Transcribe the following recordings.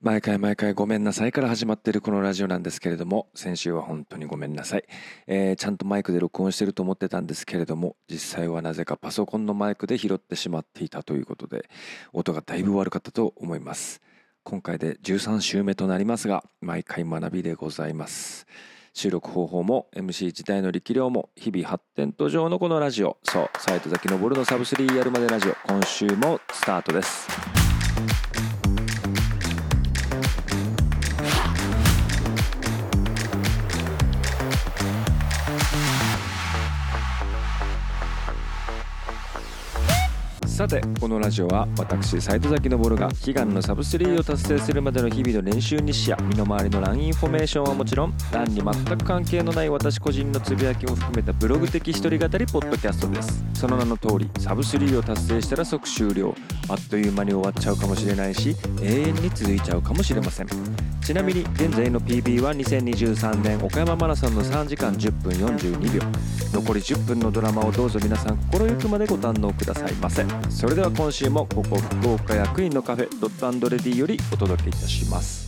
毎回毎回ごめんなさいから始まってるこのラジオなんですけれども、先週は本当にごめんなさい。えー、ちゃんとマイクで録音してると思ってたんですけれども、実際はなぜかパソコンのマイクで拾ってしまっていたということで、音がだいぶ悪かったと思います。今回で13週目となりますが、毎回学びでございます。収録方法も MC 自体の力量も日々発展途上のこのラジオ。そう、サイト崎昇のサブスリーやるまでラジオ。今週もスタートです。さてこのラジオは私斉藤崎昇が悲願のサブスリーを達成するまでの日々の練習日誌や身の回りの LINE インフォメーションはもちろんランに全く関係のない私個人のつぶやきも含めたブログ的一人語りポッドキャストですその名の通りサブスリーを達成したら即終了。あっという間に終わっちゃうかもしれないし永遠に続いちゃうかもしれませんちなみに現在の PB は2023年岡山マラソンの3時間10分42秒。残り10分のドラマをどうぞ皆さん心ゆくまでご堪能くださいませ。それでは今週もここ福岡役員のカフェドットレディよりお届けいたします。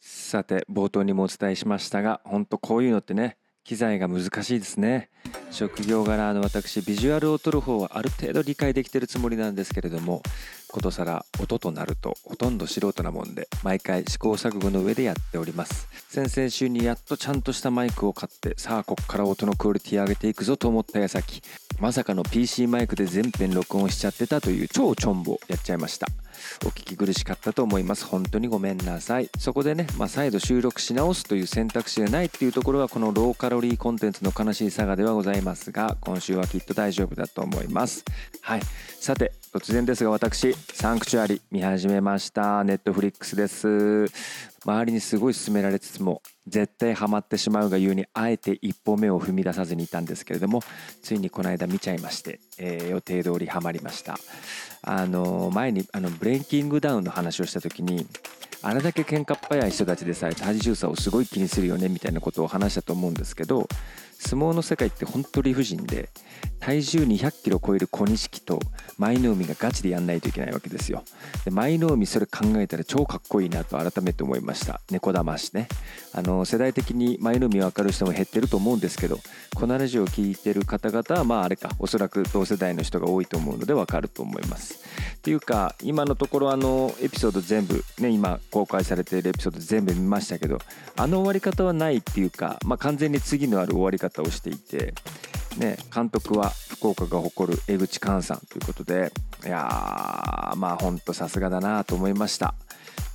さて冒頭にもお伝えしましたが本当こういうのってね機材が難しいですね。職業柄の私ビジュアルを撮る方はある程度理解できてるつもりなんですけれどもことさら音となるとほとんど素人なもんで毎回試行錯誤の上でやっております。先々週にやっとちゃんとしたマイクを買ってさあこっから音のクオリティ上げていくぞと思った矢先まさかの PC マイクで全編録音しちゃってたという超チョンボやっちゃいました。お聞き苦しかったと思います。本当にごめんなさい。そこでね、まあ、再度収録し直すという選択肢がないっていうところがこのローカロリーコンテンツの悲しい差がではございますが今週はきっと大丈夫だと思います。はい。さて突然ですが私サンクチュアリ見始めました。ネットフリックスです。周りにすごい勧められつつも絶対ハマってしまうがゆうにあえて一歩目を踏み出さずにいたんですけれどもついにこの間見ちゃいまして、えー、予定通りハマりました。あの前にあのブレイキングダウンの話をした時にあれだけ喧嘩っ早い人たちでさえ体重差をすごい気にするよねみたいなことを話したと思うんですけど相撲の世界って本当理不尽で体重200キロ超える小錦と舞の海がガチでやんないといけないわけですよ。で舞の海それ考えたら超かっこいいなと改めて思いました。猫だましね。あの世代的に舞の海分かる人も減ってると思うんですけどこのラジオを聴いてる方々はまああれか。おそらく同世代の人が多いと思うので分かると思います。っていうか今のところあのエピソード全部ね今公開されているエピソード全部見ましたけどあの終わり方はないっていうか、まあ、完全に次のある終わり方をしていてね、監督は福岡が誇る江口寛さんということでいやーまあほんとさすがだなと思いました。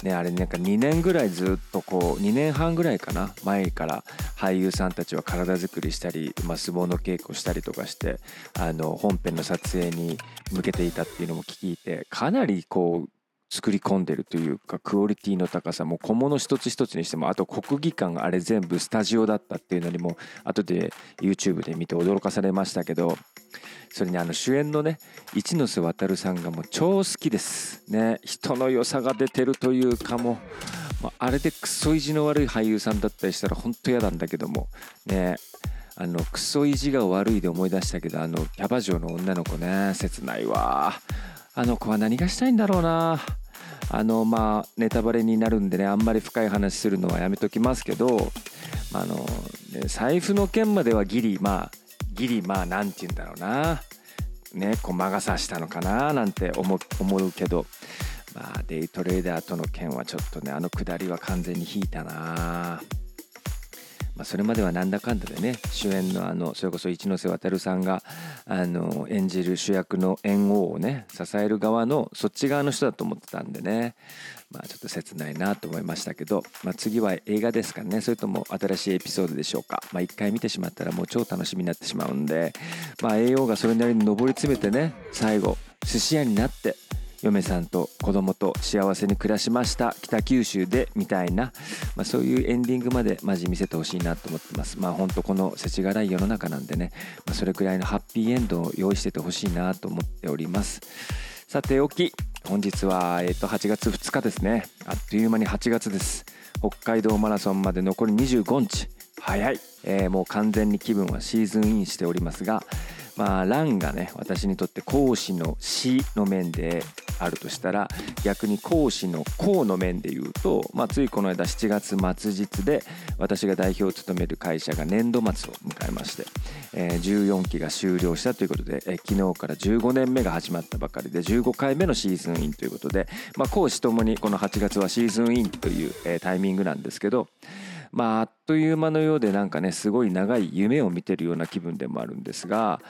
ね、あれなんか2年ぐらいずっとこう2年半ぐらいかな前から俳優さんたちは体作りしたり、まあ、相撲の稽古したりとかしてあの本編の撮影に向けていたっていうのも聞いてかなりこう作り込んでるというかクオリティの高さも小物一つ一つにしてもあと国技館あれ全部スタジオだったっていうのにも後で YouTube で見て驚かされましたけどそれにあの主演のね一ノ瀬渉さんがもう超好きですね。人の良さが出てるというかもうあれでクソ意地の悪い俳優さんだったりしたら本当嫌なんだけどもね。あのクソ意地が悪いで思い出したけどあのキャバ嬢の女の子ね切ないわ。あの子は何がしたいんだろうな。あのまあネタバレになるんでねあんまり深い話するのはやめときますけどあの、財布の件まではギリまあギリまあ何て言うんだろうな。ねこう魔が差したのかななんて思思うけど。まあデイトレーダーとの件はちょっとねあのくだりは完全に引いたな。まあ、それまではなんだかんだでね主演のあのそれこそ一ノ瀬渉さんがあの演じる主役の猿翁をね支える側のそっち側の人だと思ってたんでねまあちょっと切ないなと思いましたけど、まあ、次は映画ですかね。それとも新しいエピソードでしょうか。まあ一回見てしまったらもう超楽しみになってしまうんでまあ栄養がそれなりに上り詰めてね最後寿司屋になって嫁さんと子供と幸せに暮らしました北九州でみたいな、まあ、そういうエンディングまでマジ見せてほしいなと思ってます。まあ本当この世知辛い世の中なんでね、まあ、それくらいのハッピーエンドを用意しててほしいなと思っております。さておき本日は、えー、と8月2日ですね。あっという間に8月です。北海道マラソンまで残り25日。早い、えー、もう完全に気分はシーズンインしておりますがまあ欄がね私にとって講師の師の面であるとしたら逆に講師の公の面で言うと、まあ、ついこの間7月末日で私が代表を務める会社が年度末を迎えまして、えー、14期が終了したということで、えー、昨日から15年目が始まったばかりで15回目のシーズンインということで、まあ、講師ともにこの8月はシーズンインという、えー、タイミングなんですけどまあ、あっという間のようでなんかねすごい長い夢を見てるような気分でもあるんですが、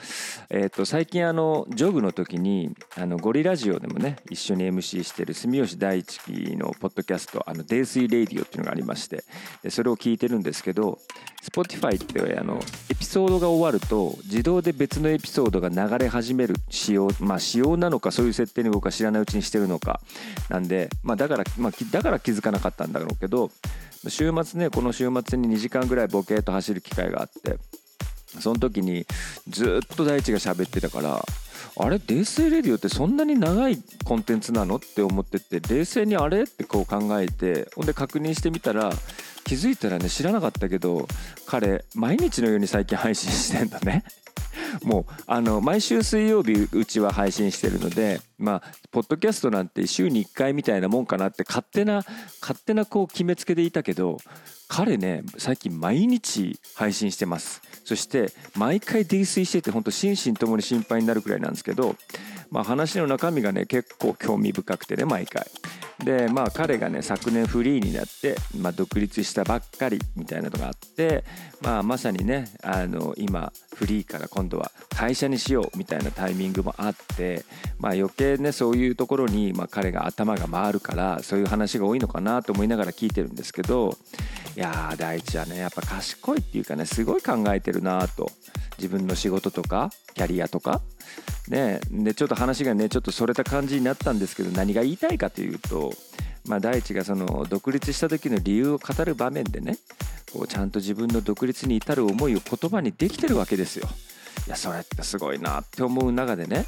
えー、と最近あのジョグの時にあのゴリラジオでもね一緒に MC してる住吉大地のポッドキャスト「あの泥酔レイディオ」っていうのがありましてでそれを聞いてるんですけど Spotify ってあのエピソードが終わると自動で別のエピソードが流れ始める仕様まあ仕様なのかそういう設定に僕は知らないうちにしてるのか。なんで、まあ、だから、まあ、だから気づかなかったんだろうけど週末ねこの週末に2時間ぐらいボケーと走る機会があってその時にずっと大地が喋ってたからあれ泥酔レディオってそんなに長いコンテンツなのって思ってて冷静にあれってこう考えてほんで確認してみたら気づいたらね知らなかったけど彼毎日のように最近配信してんだね。もうあの毎週水曜日うちは配信してるのでまあポッドキャストなんて週に1回みたいなもんかなって勝手な勝手なこう決めつけでいたけど彼ね最近毎日配信してます。そして毎回泥酔してて本当心身ともに心配になるくらいなんですけどまあ話の中身がね結構興味深くてね毎回。でまあ彼がね昨年フリーになって、まあ、独立したばっかりみたいなのがあって、まあ、まさにねあの今フリーから今度は会社にしようみたいなタイミングもあって、まあ、余計ねそういうところに、まあ、彼が頭が回るからそういう話が多いのかなと思いながら聞いてるんですけどいやー大地はねやっぱ賢いっていうかねすごい考えてるなと。自分の仕事とかキャリアとかねでちょっと話がねちょっとそれた感じになったんですけど何が言いたいかというと、まあ、大地がその独立した時の理由を語る場面でねこうちゃんと自分の独立に至る思いを言葉にできてるわけですよ。いやそれってすごいなって思う中でね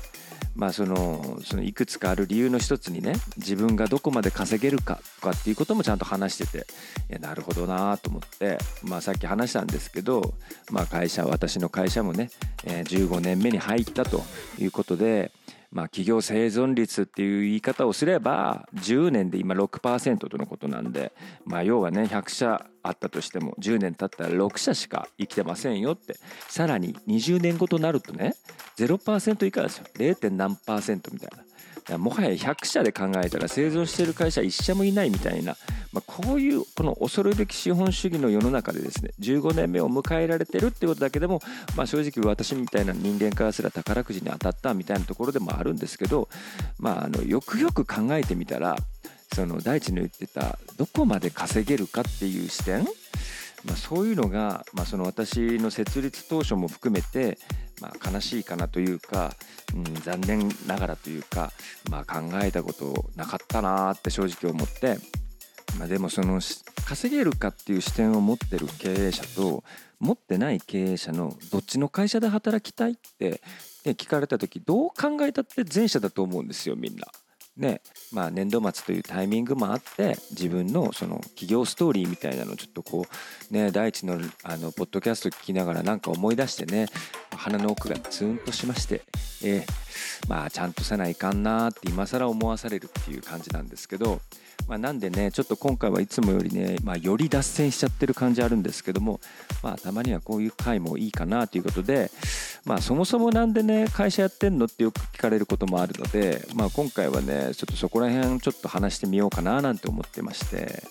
まあそのそのいくつかある理由の一つにね自分がどこまで稼げるかとかっていうこともちゃんと話してていやなるほどなと思ってまあさっき話したんですけどまあ会社私の会社もねえ15年目に入ったということでまあ、企業生存率っていう言い方をすれば10年で今6%とのことなんで、まあ、要はね100社あったとしても10年経ったら6社しか生きてませんよってさらに20年後となるとね0%以下ですよ 0. 何パーセントみたいなもはや100社で考えたら生存している会社1社もいないみたいな、まあ、こういうこの恐るべき資本主義の世の中でですね15年目を迎えられてるってことだけでも、まあ、正直私みたいな人間からすら宝くじに当たったみたいなところでもあるんですけど、まあ、あのよくよく考えてみたらその大地の言ってたどこまで稼げるかっていう視点？まあ、そういうのが、まあ、その私の設立当初も含めて、まあ、悲しいかなというか、うん、残念ながらというか、まあ、考えたことなかったなって正直思って、まあ、でもその稼げるかっていう視点を持ってる経営者と持ってない経営者のどっちの会社で働きたいって、ね、聞かれた時どう考えたって前者だと思うんですよみんな。ねまあ、年度末というタイミングもあって自分のその企業ストーリーみたいなのをちょっとこうね大地のあのポッドキャスト聞きながらなんか思い出してね鼻の奥がツーンとしまして、えー、まあちゃんとせないかんなって今更思わされるっていう感じなんですけど、まあ、なんでねちょっと今回はいつもよりね、まあ、より脱線しちゃってる感じあるんですけども、まあ、たまにはこういう回もいいかなということで、まあ、そもそもなんでね会社やってんのってよく聞かれることもあるので、まあ、今回はねちょっとそこら辺ちょっと話してみようかななんて思ってまして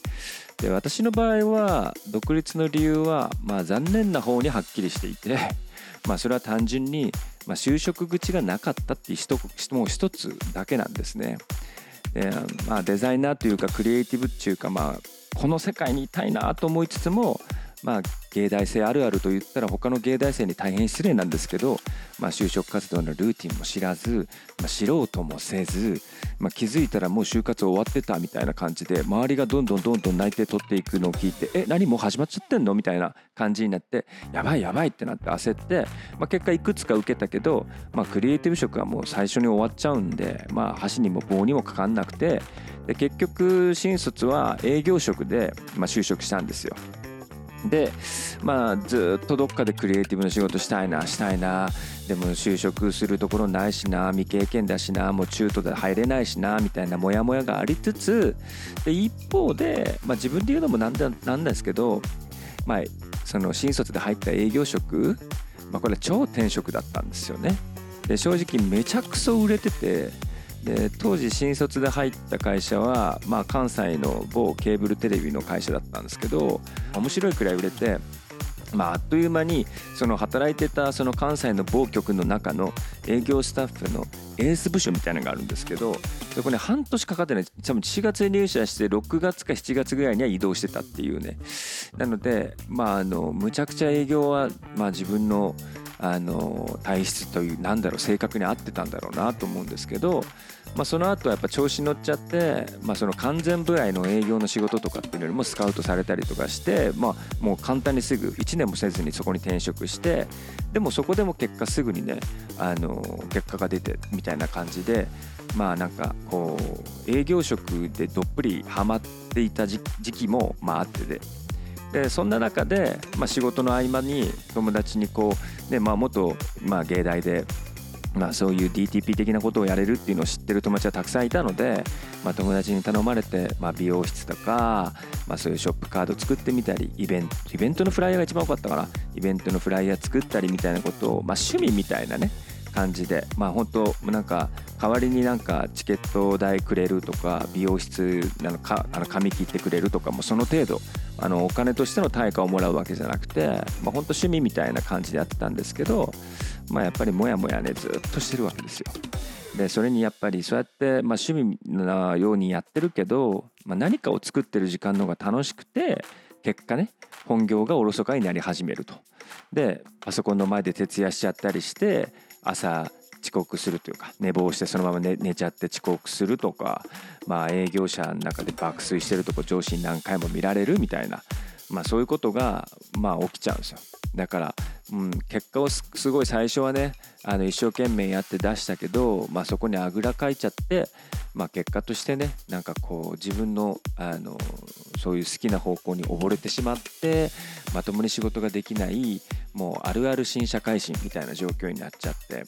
で私の場合は独立の理由は、まあ、残念な方にはっきりしていて、まあ、それは単純に、まあ、就職口がなかったっていう人もう一つだけなんですね。でまあ、デザイナーというかクリエイティブっていうか、まあ、この世界にいたいなと思いつつもまあ、芸大生あるあると言ったら他の芸大生に大変失礼なんですけど、まあ、就職活動のルーティンも知らず、まあ、素人もせず、まあ、気づいたらもう就活終わってたみたいな感じで周りがどんどんどんどん内定取っていくのを聞いてえ何もう始まっちゃってんの？みたいな感じになってやばいやばいってなって焦って、まあ、結果いくつか受けたけど、まあ、クリエイティブ職はもう最初に終わっちゃうんで、まあ、箸にも棒にもかかんなくてで結局新卒は営業職で、まあ、就職したんですよ。でまあずっとどっかでクリエイティブの仕事したいなしたいなでも就職するところないしな未経験だしなもう中途で入れないしなみたいなモヤモヤがありつつで一方で、まあ、自分で言うのもなんだなんですけど、まあ、その新卒で入った営業職、まあ、これは超転職だったんですよね。で正直めちゃくそ売れててで当時新卒で入った会社は、まあ、関西の某ケーブルテレビの会社だったんですけど面白いくらい売れて、まあ、あっという間にその働いてたその関西の某局の中の営業スタッフのエース部署みたいなのがあるんですけどそこね半年かかってない多分4月に入社して6月か7月ぐらいには移動してたっていうね。なのでまああのむちゃくちゃ営業は、まあ、自分のあの体質というなんだろう性格に合ってたんだろうなと思うんですけど、まあ、その後やっぱ調子に乗っちゃって、まあ、その完全部合の営業の仕事とかっていうよりもスカウトされたりとかして、まあ、もう簡単にすぐ1年もせずにそこに転職してでもそこでも結果すぐにねあの結果が出てみたいな感じでまあなんかこう営業職でどっぷりハマっていた時期もまああってで。でそんな中で、まあ、仕事の合間に友達にこう、ねまあ、元、まあ、芸大で、まあ、そういう DTP 的なことをやれるっていうのを知ってる友達はたくさんいたので、まあ、友達に頼まれて、まあ、美容室とか、まあ、そういうショップカード作ってみたりイベントイベントのフライヤーが一番多かったかな。イベントのフライヤー作ったりみたいなことを、まあ、趣味みたいなね感じでまあ本当なんか代わりになんかチケット代くれるとか美容室なのかあの髪切ってくれるとかもその程度あのお金としての対価をもらうわけじゃなくて、まあ、本当趣味みたいな感じでやってたんですけど、まあ、やっぱりもやもやねずっとしてるわけですよ。でそれにやっぱりそうやって、まあ、趣味のようにやってるけど、まあ、何かを作ってる時間の方が楽しくて結果ね本業がおろそかになり始めると。でパソコンの前で徹夜しちゃったりして朝遅刻するというか寝坊してそのまま寝ちゃって遅刻するとか、まあ、営業者の中で爆睡してるとこ上司に何回も見られるみたいな、まあ、そういうことが、まあ、起きちゃうんですよ。だから、うん、結果をすごい最初はねあの一生懸命やって出したけど、まあ、そこにあぐらかいちゃって、まあ、結果としてねなんかこう自分のあのそういう好きな方向に溺れてしまってまともに仕事ができないもうあるある新社会人みたいな状況になっちゃって。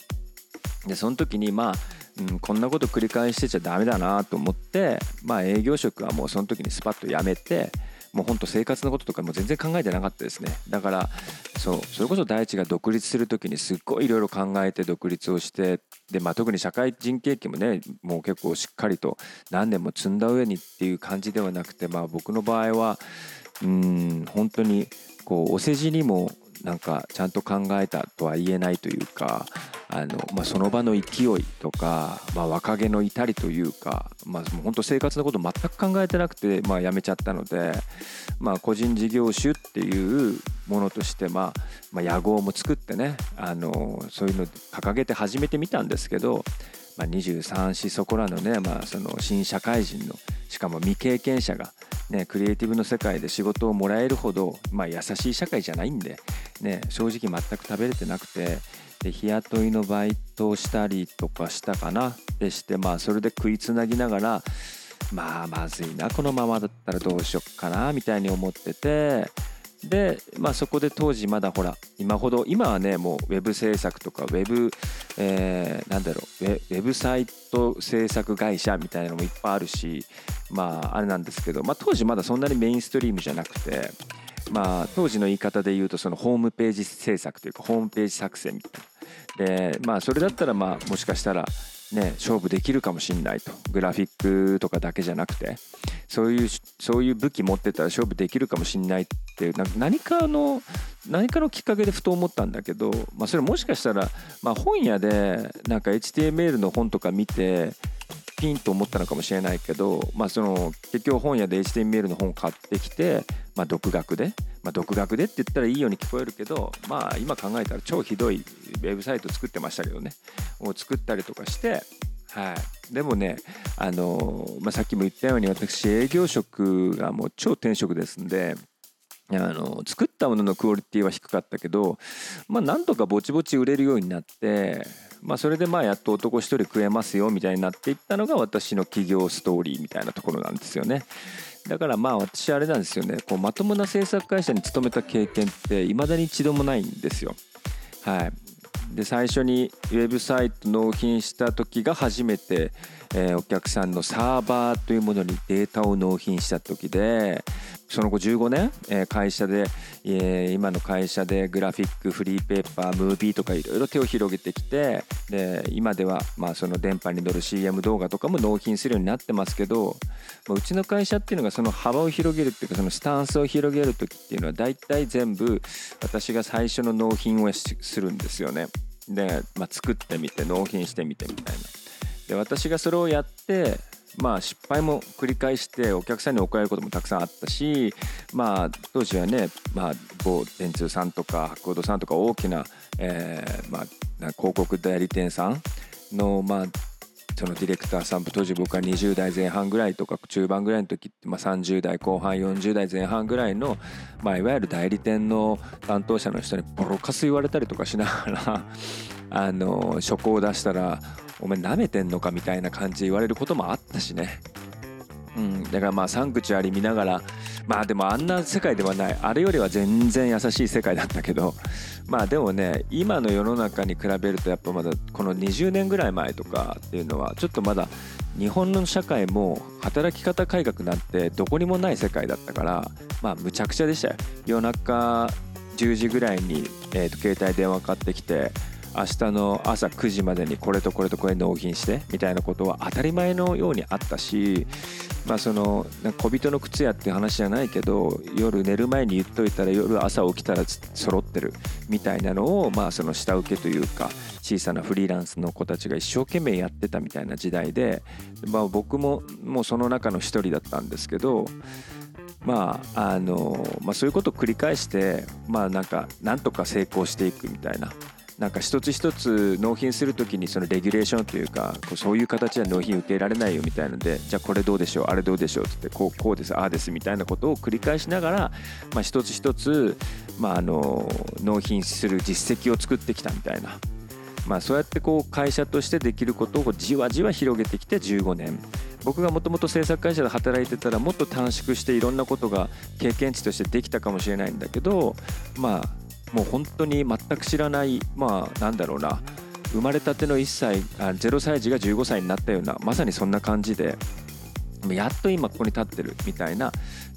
でその時にまあ、うん、こんなこと繰り返してちゃダメだなと思ってまあ営業職はもうその時にスパッと辞めてもうほんと生活のこととかも全然考えてなかったですね。だからそうそれこそ大地が独立する時にすっごいいろいろ考えて独立をしてで、まあ、特に社会人経験もねもう結構しっかりと何年も積んだ上にっていう感じではなくて、まあ、僕の場合はうん本当にこうお世辞にもなんかちゃんと考えたとは言えないというかあの、まあ、その場の勢いとか、まあ、若気の至りというか、まあ、もう本当生活のこと全く考えてなくて、まあ、辞めちゃったので、まあ、個人事業主っていうものとして、まあまあ、野号も作ってねあのそういうの掲げて始めてみたんですけど、まあ、23しそこらのね、まあ、その新社会人のしかも未経験者が、ね、クリエイティブの世界で仕事をもらえるほど、まあ、優しい社会じゃないんで、ね、正直全く食べれてなくて。で日雇いのバイトをしたりとかしたかなでしてまあそれで食いつなぎながらまあまずいなこのままだったらどうしよっかなみたいに思っててで、まあ、そこで当時まだほら今ほど今はねもうウェブ制作とかウェブ、えー、なんだろうウェブサイト制作会社みたいなのもいっぱいあるしまああれなんですけど、まあ、当時まだそんなにメインストリームじゃなくてまあ、当時の言い方で言うとそのホームページ制作というかホームページ作成みたいな。でまあそれだったらまあもしかしたらね勝負できるかもしんないと。グラフィックとかだけじゃなくて。そういうそういう武器持ってたら勝負できるかもしんないって何かの何かのきっかけでふと思ったんだけど、まあ、それもしかしたら、まあ、本屋でなんか HTML の本とか見てピンと思ったのかもしれないけど、まあ、その結局本屋で HTML の本買ってきて、まあ、独学で、まあ、独学でって言ったらいいように聞こえるけど、まあ、今考えたら超ひどいウェブサイト作ってましたけどねを作ったりとかして、はい、でもね、あのまあ、さっきも言ったように私営業職がもう超転職ですんで。あの作ったもののクオリティは低かったけど、まあ、なんとかぼちぼち売れるようになってまあ、それでまあやっと男1人食えますよみたいになっていったのが私の企業ストーリーみたいなところなんですよね。だからまあ私あれなんですよねこうまともな制作会社に勤めた経験っていまだに一度もないんですよ。はい、で最初にウェブサイト納品した時が初めて、えー、お客さんのサーバーというものにデータを納品した時でその後15年、えー、会社で、えー、今の会社でグラフィックフリーペーパームービーとかいろいろ手を広げてきてで今ではまあその電波に乗る CM 動画とかも納品するようになってますけどまあうちの会社っていうのがその幅を広げるっていうかそのスタンスを広げる時っていうのは大体全部私が最初の納品をするんですよね。で、まあ、作ってみて納品してみてみたいな。で私がそれをやってまあ失敗も繰り返してお客さんに怒られることもたくさんあったしまあ当時はね、まあ、某電通さんとか博報さんとか大きな、えーまあ、広告代理店さんのまあそのディレクターさん当時僕は20代前半ぐらいとか中盤ぐらいの時って、まあ、30代後半40代前半ぐらいの、まあ、いわゆる代理店の担当者の人にボロカス言われたりとかしながら あの書庫を出したらお前なめてんのかみたいな感じで言われることもあったしね。うん、だからまあサンクチュアリ見ながらまあでもあんな世界ではない。あれよりは全然優しい世界だったけどまあでもね今の世の中に比べるとやっぱまだこの20年ぐらい前とかっていうのはちょっとまだ日本の社会も働き方改革なんてどこにもない世界だったからまあむちゃくちゃでしたよ。夜中10時ぐらいに、えー、と携帯電話かかってきて明日の朝9時までにこれとこれとこれ納品してみたいなことは当たり前のようにあったしまあその小人の靴屋って話じゃないけど夜寝る前に言っといたら夜朝起きたら揃ってるみたいなのをまあその下請けというか小さなフリーランスの子たちが一生懸命やってたみたいな時代で、まあ、僕ももうその中の一人だったんですけどまああのまあ、そういうことを繰り返してまあなんかなんとか成功していくみたいななんか一つ一つ納品するときにそのレギュレーションというかこうそういう形で納品受けられないよみたいなのでじゃあこれどうでしょうあれどうでしょうってこうこうですああですみたいなことを繰り返しながら、まあ、一つ一つ、まあ、あの納品する実績を作ってきたみたいな。まあ、そうやってこう会社としてできることをじわじわ広げてきて15年僕がもともと制作会社で働いてたらもっと短縮していろんなことが経験値としてできたかもしれないんだけどまあもう本当に全く知らないまあなんだろうな生まれたての1歳あ0歳児が15歳になったようなまさにそんな感じでやっと今ここに立ってるみたいな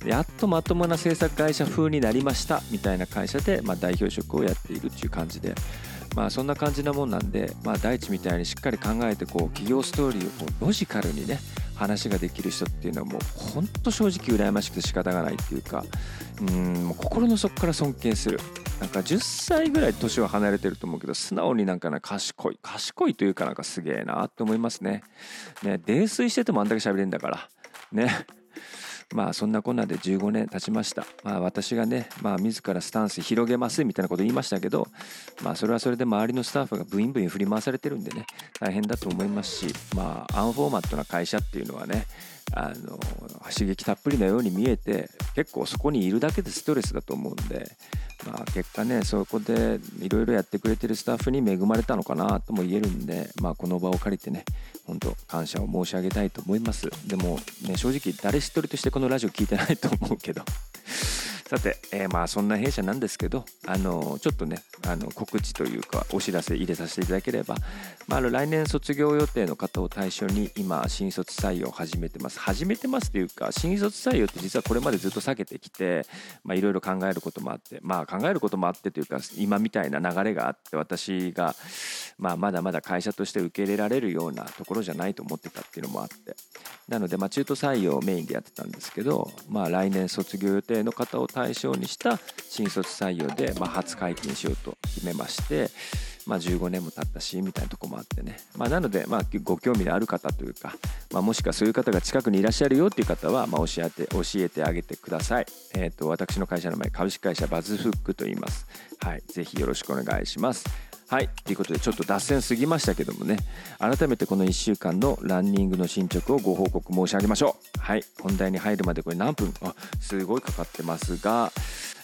やっとまともな制作会社風になりましたみたいな会社で、まあ、代表職をやっているっていう感じで。まあそんな感じなもんなんで、まあ、大地みたいにしっかり考えてこう企業ストーリーをこうロジカルにね話ができる人っていうのはもう本当正直羨ましくて仕方がないっていうかうんもう心の底から尊敬するなんか10歳ぐらい年は離れてると思うけど素直になんかな賢い賢いというかなんかすげえなって思いますね。ね泥酔しててもあんだけ喋れんだから。ね。まあそんなこんなで15年経ちました。まあ私がね、まあ自らスタンス広げますみたいなこと言いましたけど、まあそれはそれで周りのスタッフがブインブイン振り回されてるんでね、大変だと思いますし、まあアンフォーマットな会社っていうのはね、あの刺激たっぷりのように見えて結構そこにいるだけでストレスだと思うんで、まあ、結果ねそこでいろいろやってくれてるスタッフに恵まれたのかなとも言えるんで、まあ、この場を借りてね本当感謝を申し上げたいと思います。でも、ね、正直誰一人としてこのラジオ聞いてないと思うけど。さて、えー、まあそんな弊社なんですけど、あのちょっとねあの告知というかお知らせ入れさせていただければ、まあ、の来年卒業予定の方を対象に今新卒採用を始めてます。始めてますというか新卒採用って実はこれまでずっと避けてきていろいろ考えることもあってまあ考えることもあってというか今みたいな流れがあって私が、まあ、まだまだ会社として受け入れられるようなところじゃないと思ってたっていうのもあって。なので、まあ、中途採用をメインでやってたんですけど、まあ、来年卒業予定の方を対象に対象にした新卒採用で、まあ、初解禁しようと決めまして、まあ、15年も経ったしみたいなとこもあってね、まあ、なので、まあ、ご興味のある方というか、まあ、もしくはそういう方が近くにいらっしゃるよっていう方は、まあ、教えて教えてあげてください、えーと、私の会社の前株式会社バズフックと言います。はい。ぜひよろしくお願いします。はい。ということでちょっと脱線すぎましたけどもね。改めてこの1週間のランニングの進捗をご報告申し上げましょう。はい。本題に入るまでこれ何分？あすごいかかってますが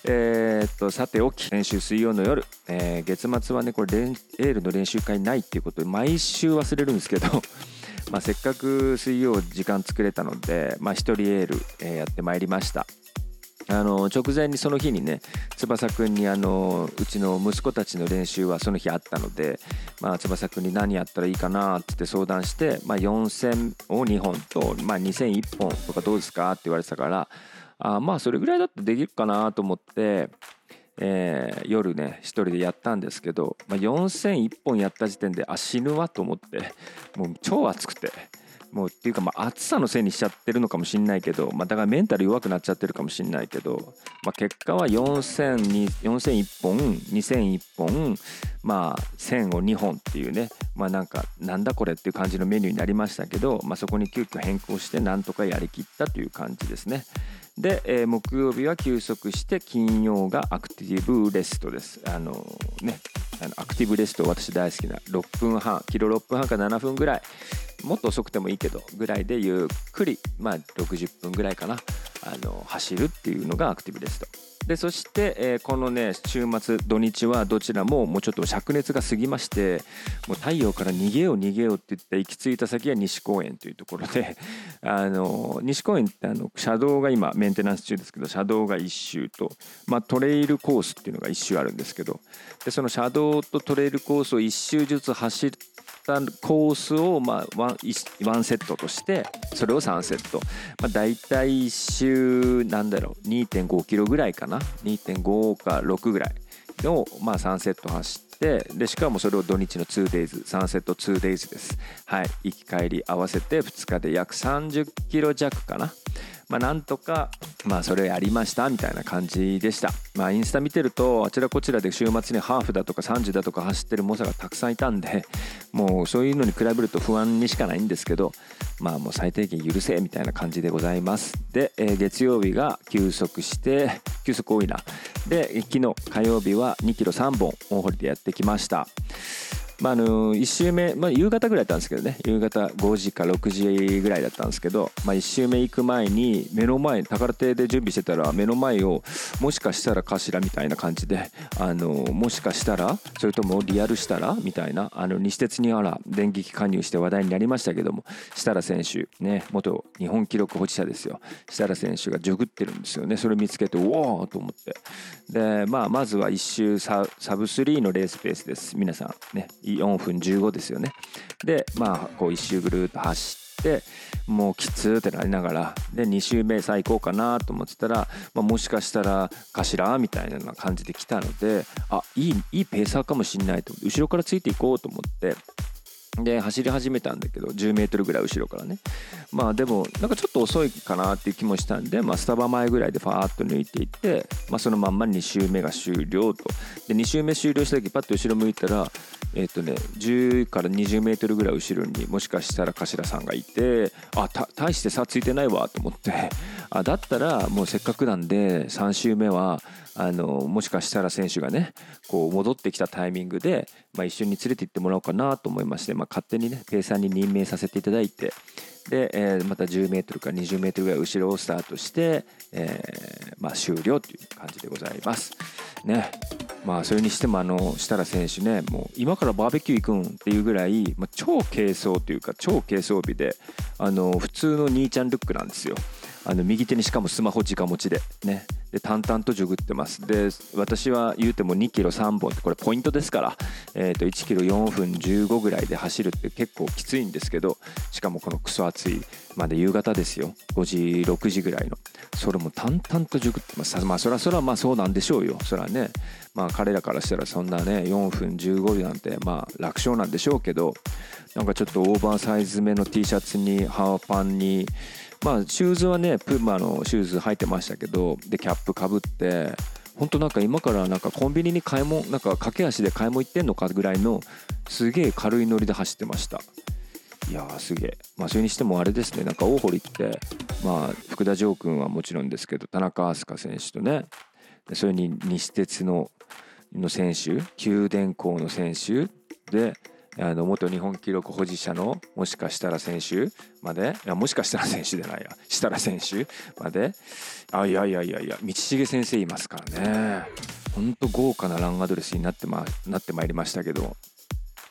えー、っとさておき練習水曜の夜、えー、月末はねこれエールの練習会ないっていうことで毎週忘れるんですけど まあせっかく水曜時間作れたので、まあ、1人エール、えー、やってまいりました。あの直前にその日にね翼くんにあのうちの息子たちの練習はその日あったので、まあ、翼くんに何やったらいいかなって相談して、まあ、4000を2本と、まあ、2001本とかどうですかって言われてたからあまあそれぐらいだってできるかなと思って、えー、夜ね一人でやったんですけど、まあ、4001本やった時点であ死ぬわと思ってもう超暑くて。もうっていうかまあ暑さのせいにしちゃってるのかもしんないけど、まあ、だからメンタル弱くなっちゃってるかもしんないけど、まあ、結果は40001本2001本まあ1000を2本っていうねまあなんかなんだこれっていう感じのメニューになりましたけど、まあ、そこに急遽変更してなんとかやりきったという感じですね。で、えー、木曜日は休息して金曜がアクティブレストです。あのね、あのアクティブレスト私大好きな6分半キロ6分半か7分ぐらいもっと遅くてもいいけどぐらいでゆっくりまあ60分ぐらいかなあの走るっていうのがアクティブレスト。でそして、えー、このね週末土日はどちらももうちょっと灼熱が過ぎましてもう太陽から逃げよう逃げようって言って行き着いた先は西公園というところで あの西公園ってあの車道が今メンテナンス中ですけど車道が1周と、まあ、トレイルコースっていうのが1周あるんですけどでその車道とトレイルコースを1周ずつ走ったコースをまあワンセットとしてそれを3セット、まあ、大体1周なんだろう。2.5キロぐらいかな。2.5か6ぐらいをまあ3セット走ってでしかもそれを土日の 2days 3セット 2days です。はい。行き帰り合わせて2日で約30キロ弱かな。まあ、なんとか、まあ、それやりましたみたいな感じでした。まあ、インスタ見てると、あちらこちらで週末にハーフだとか30だとか走ってる猛者がたくさんいたんで、もうそういうのに比べると不安にしかないんですけど、まあもう最低限許せみたいな感じでございます。で、えー、月曜日が休息して、休息多いな。で、昨日火曜日は2キロ3本大堀でやってきました。まあ、あの1周目、まあ、夕方ぐらいだったんですけどね。夕方5時か6時ぐらいだったんですけど、まあ、1周目行く前に目の前宝亭で準備してたら目の前をもしかしたらかしらみたいな感じであのもしかしたらそれともリアルしたらみたいなあの西鉄にあら電撃加入して話題になりましたけども設楽選手ね元日本記録保持者ですよ。設楽選手がジョグってるんですよね。それ見つけておおと思って。で、まあ、まずは1周サブ3のレースペースです。皆さんね4分15ですよね。でまあこう1周ぐるっと走ってもうきつってなりながらで2周目さあ行こうかなと思ってたら、まあ、もしかしたらかしらみたいな感じで来たのであいいいいペーサーかもしんないと。後ろからついていこうと思ってで走り始めたんだけど10メートルぐらい後ろからね。まあでもなんかちょっと遅いかなっていう気もしたんで、まあ、スタバ前ぐらいでファーッと抜いていって、まあ、そのまんま2周目が終了と。で2周目終了した時パッと後ろ向いたらえっ、とね10から20メートルぐらい後ろにもしかしたら頭さんがいてあた大して差ついてないわと思って。あだったらもうせっかくなんで3周目はあのもしかしたら選手がねこう戻ってきたタイミングで、まあ、一緒に連れて行ってもらおうかなと思いまして、ま、勝手にねペーサーに任命させていただいてで、えー、また10メートルか20メートルぐらい後ろをスタートして、えー、まあ、終了という感じでございます。ねまあ、それにしてもあの設楽選手ねもう今からバーベキュー行くんっていうぐらい、まあ、超軽装というか超軽装備であの普通の兄ちゃんルックなんですよ。あの右手にしかもスマホ直持ちでね。で淡々とジョグってます。で私は言うても2キロ3本ってこれポイントですから、えー、と1キロ4分15ぐらいで走るって結構きついんですけどしかもこのクソ暑いまで夕方ですよ。5時6時ぐらいの。それも淡々とジョグってます。まあそらそらまあそうなんでしょうよ。そらね。まあ彼らからしたらそんなね4分15秒なんてまあ楽勝なんでしょうけどなんかちょっとオーバーサイズ目の T シャツにハーパンにまあシューズはねプーマのシューズ履いてましたけどでキャップかぶって本当なんか今からなんかコンビニに買い物なんか駆け足で買い物行ってんのかぐらいのすげえ軽いノリで走ってました。いやーすげえ。まあそれにしてもあれですねなんか大堀ってまあ福田城君はもちろんですけど田中飛鳥選手とねそれに西鉄のの選手九電工の選手であの元日本記録保持者のもしかしたら選手までいやもしかしたら選手じゃないや。したら選手まで。あいやいやいやいや道重先生いますからね。ほんと豪華なランアドレスになってまなってまいりましたけど。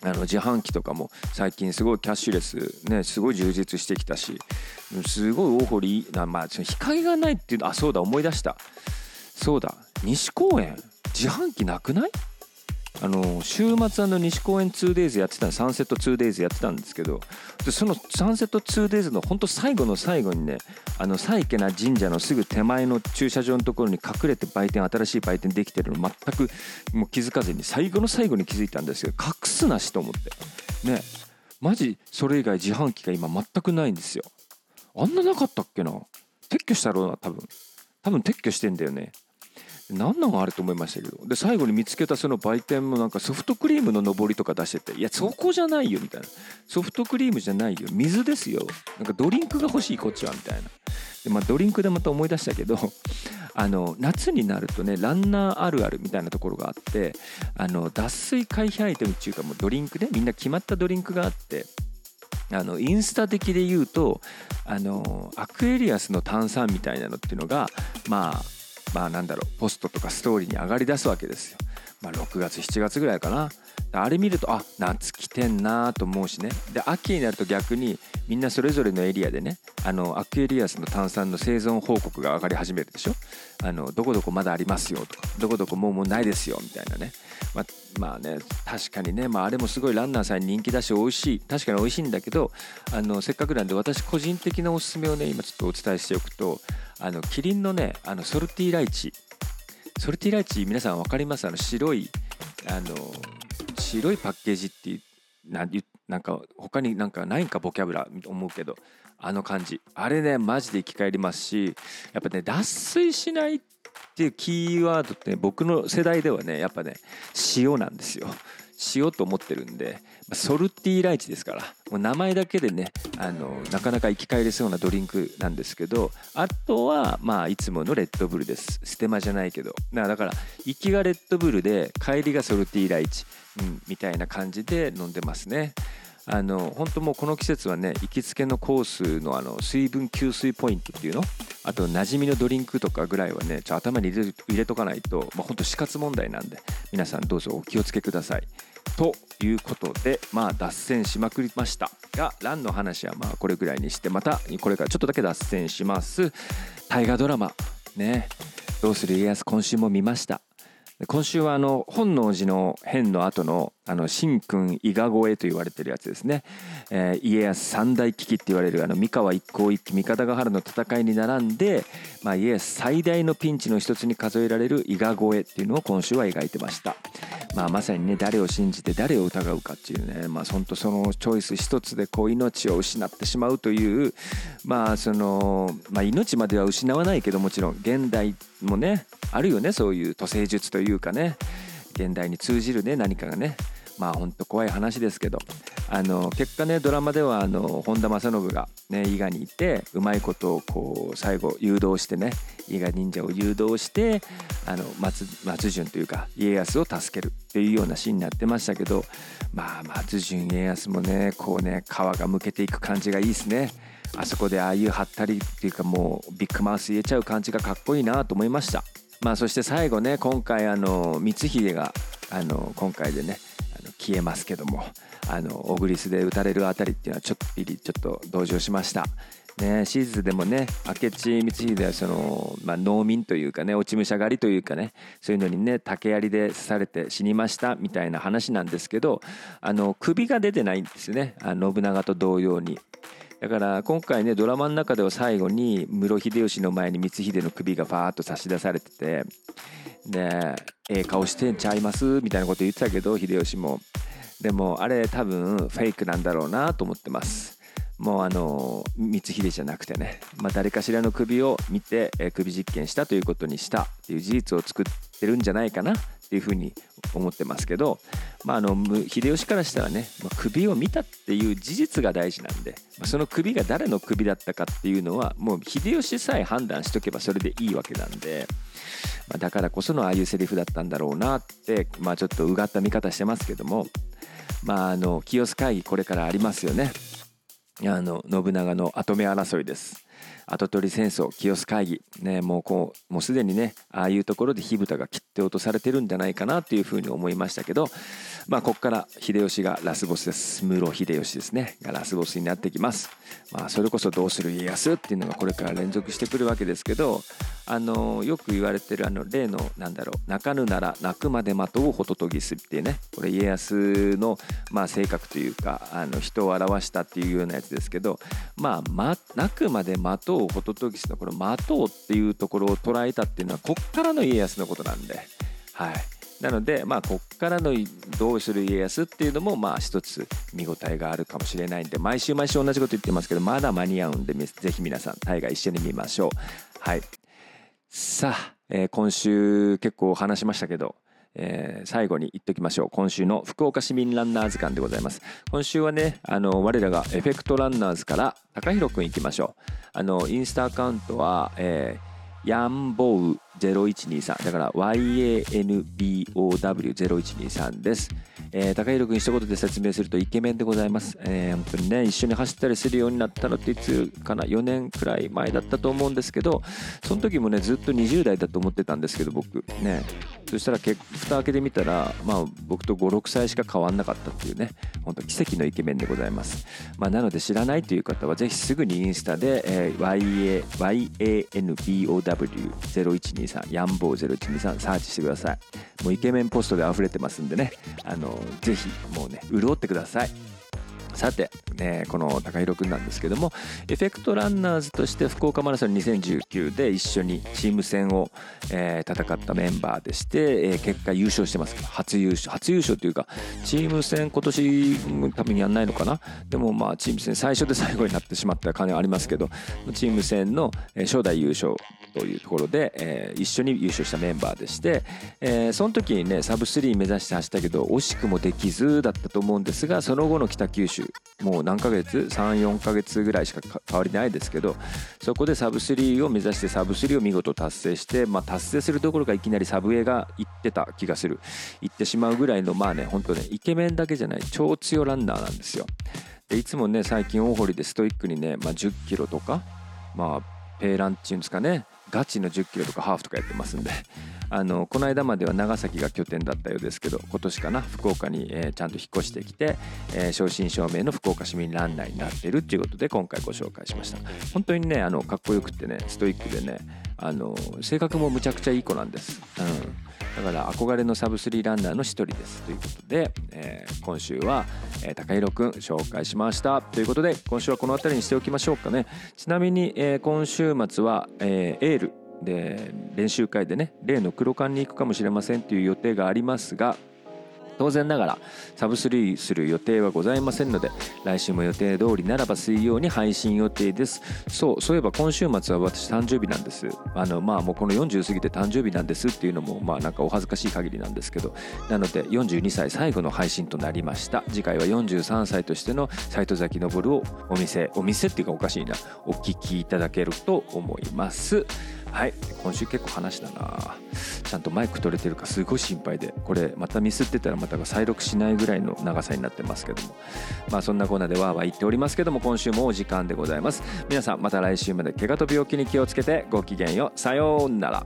あの自販機とかも最近すごいキャッシュレスねすごい充実してきたしすごい大堀なまあ日陰がないっていうあそうだ思い出した。そうだ西公園。自販機なくない？あの週末あの西公園 2days やってたサンセット 2days やってたんですけどでそのサンセット 2days の本当最後の最後にねあのサイケな神社のすぐ手前の駐車場のところに隠れて売店新しい売店できてるの全くもう気づかずに最後の最後に気づいたんですよ隠すなしと思って。ね。マジそれ以外自販機が今全くないんですよ。あんななかったっけな？撤去したろうな多分。多分撤去してんだよね。何なのあれと思いましたけど。で最後に見つけたその売店もなんかソフトクリームの上りとか出してていやそこじゃないよみたいな。ソフトクリームじゃないよ。水ですよ。なんかドリンクが欲しいこっちはみたいな。で、まあ、ドリンクでまた思い出したけど あの夏になるとねランナーあるあるみたいなところがあってあの脱水回避アイテムっていうかもうドリンクねみんな決まったドリンクがあってあのインスタ的で言うとあのアクエリアスの炭酸みたいなのっていうのがまあまあなんだろうポストとかストーリーに上がり出すわけですよ。まあ、6月7月ぐらいかな。あれ見るとあ夏来てんなと思うしね。で秋になると逆にみんなそれぞれのエリアでねあのアクエリアスの炭酸の生存報告が上がり始めるでしょ。あのどこどこまだありますよとかどこどこもうもうないですよみたいなね。まあ、まあね確かにね、まあ、あれもすごいランナーさんに人気だし美味しい。確かに美味しいんだけどあのせっかくなんで私個人的なおすすめをね今ちょっとお伝えしておくとあのキリンのねあのソルティライチ。ソルティライチ皆さん分かります？あの白いあの白いパッケージっていうななんか他になんかないんかボキャブラ思うけど。あの感じ。あれねマジで生き返りますしやっぱね脱水しないっていうキーワードって、ね、僕の世代ではねやっぱね塩なんですよ。しようと思ってるんでソルティーライチですからもう名前だけでねあのなかなか生き返れそうなドリンクなんですけどあとはまあいつものレッドブルです。ステマじゃないけど。だから行きがレッドブルで帰りがソルティーライチ、うん、みたいな感じで飲んでますね。あの本当もうこの季節はね行きつけのコースのあの水分吸水ポイントっていうの？あと馴染みのドリンクとかぐらいはねちょ頭に入れとかないと、まあ、本当死活問題なんで皆さんどうぞお気をつけください。ということでまあ脱線しまくりました。がランの話はまあこれぐらいにしてまたこれからちょっとだけ脱線します。大河ドラマね。どうする家康今週も見ました。今週はあの本能寺の変の後のあの神君伊賀越えと言われてるやつですね、えー、家康三大危機って言われるあの三河一向一揆三方ヶ原の戦いに並んで、まあ、家康最大のピンチの一つに数えられる伊賀越えっていうのを今週は描いてました、まあ、まさにね誰を信じて誰を疑うかっていうねまあ本当そのチョイス一つでこう命を失ってしまうというまあその、まあ、命までは失わないけどもちろん現代もねあるよねそういう都政術というかね。現代に通じるね何かがね。まあ本当怖い話ですけどあの結果ねドラマではあの本田正信がね伊賀にいてうまいことをこう最後誘導してね伊賀忍者を誘導してあの松松潤というか家康を助けるっていうようなシーンになってましたけどまあ松潤家康もねこうね皮がむけていく感じがいいですね。あそこでああいうはったりっていうかもうビッグマウス入れちゃう感じがかっこいいなと思いました。まあそして最後ね今回あの光秀があの今回でね消えますけどもあのオグリスで打たれるあたりっていうのはちょっぴりちょっと同情しました。ね、シーズでもね明智光秀はその、まあ、農民というかね落ち武者狩りというかねそういうのにね竹槍で刺されて死にましたみたいな話なんですけどあの首が出てないんですよねあ信長と同様に。だから今回ねドラマの中では最後に室秀吉の前に光秀の首がファーッと差し出されててでええ顔してんちゃいますみたいなこと言ってたけど秀吉も。でもあれ多分フェイクなんだろうなと思ってます。もうあの光秀じゃなくてね、まあ、誰かしらの首を見て、え首実験したということにしたっていう事実を作ってるんじゃないかな。っていうふうに思ってますけど、まあ、あの秀吉からしたらね、まあ、首を見たっていう事実が大事なんで、まあ、その首が誰の首だったかっていうのはもう秀吉さえ判断しとけばそれでいいわけなんでまあ、だからこそのああいうセリフだったんだろうなって、まあ、ちょっとうがった見方してますけども、まあ、あの清須会議これからありますよね。あの信長の跡目争いです。跡取り戦争清須会議、ね、もうこうもうすでにねああいうところで火蓋が切って落とされてるんじゃないかなというふうに思いましたけど、まあ、ここから秀吉がラスボスです。室秀吉ですね。がラスボスになってきます、まあ、それこそ「どうする家康」っていうのがこれから連続してくるわけですけどあのよく言われてるあの例のなんだろう泣かぬなら泣くまで待とうホトトギスっていうね。これ家康のまあ性格というかあの人を表したっていうようなやつですけどまあ、ま、泣くまで待とうホトトギスのこの待とうっていうところを捉えたっていうのはこっからの家康のことなんで。はい。なので、まあ、こっからのどうする家康っていうのも、まあ、一つ見応えがあるかもしれないんで、毎週毎週同じこと言ってますけど、まだ間に合うんで、ぜひ皆さん、大河一緒に見ましょう。はい。さあ、えー、今週結構話しましたけど、えー、最後に言っときましょう今週の福岡市民ランナー図鑑でございます今週はねあの我らがエフェクトランナーズから高弘くん行きましょうあのインスタアカウントは、えー、ヤンボウ0123だから YANBOW0123 です。えー、高弘君一言で説明するとイケメンでございます、えー、本当にね一緒に走ったりするようになったのっていつかな4年くらい前だったと思うんですけどその時もねずっと20代だと思ってたんですけど僕ね。そしたら蓋開けてみたら、まあ、僕と56歳しか変わんなかったっていうね。本当奇跡のイケメンでございます、まあ、なので知らないという方はぜひすぐにインスタで、えー、YANBOW0123 ヤンボー0123サーチしてください。もうイケメンポストで溢れてますんでね。あのぜひもうね潤ってください。さて、ね、この高弘くんなんですけどもエフェクトランナーズとして福岡マラソン2019で一緒にチーム戦を、えー、戦ったメンバーでして、えー、結果優勝してます。初優勝初優勝というかチーム戦今年多分やんないのかな？でもまあチーム戦最初で最後になってしまった感はありますけどチーム戦の初代優勝というところで、えー、一緒に優勝したメンバーでして、えー、その時にねサブ3目指して走ったけど惜しくもできずだったと思うんですがその後の北九州もう何ヶ月？34ヶ月ぐらいしか変わりないですけどそこでサブ3を目指してサブ3を見事達成して、まあ、達成するどころかいきなりサブ A が行ってた気がする。行ってしまうぐらいのまあね本当ねイケメンだけじゃない超強ランナーなんですよ。でいつもね最近大堀でストイックにね、まあ、10キロとかまあペーランっていうんですかねガチの10キロとかハーフとかやってますんであのこの間までは長崎が拠点だったようですけど今年かな福岡に、えー、ちゃんと引っ越してきて、えー、正真正銘の福岡市民ランナーになってるっていうことで今回ご紹介しました。本当にねあのかっこよくてねストイックでねあの性格もむちゃくちゃいい子なんです、うん、だから憧れのサブスリーランナーの一人ですということで、えー、今週は、えー、高弘くん紹介しました。ということで今週はこの辺りにしておきましょうかね。ちなみに、えー、今週末は、えー、エールで練習会でね例の黒缶に行くかもしれませんという予定がありますが当然ながらサブ3する予定はございませんので来週も予定通りならば水曜に配信予定です。そうそういえば今週末は私誕生日なんです。あのまあもうこの40過ぎて誕生日なんですっていうのもまあなんかお恥ずかしい限りなんですけど。なので42歳最後の配信となりました。次回は43歳としての斎藤崎昇をお店お店っていうかおかしいな。お聞きいただけると思います。はい。今週結構話したな。ちゃんとマイク取れてるかすごい心配で。これまたミスってたらまた再録しないぐらいの長さになってますけども。まあそんなコーナーでわーわー言っておりますけども今週もお時間でございます。皆さんまた来週まで怪我と病気に気をつけてごきげんよう。さようなら。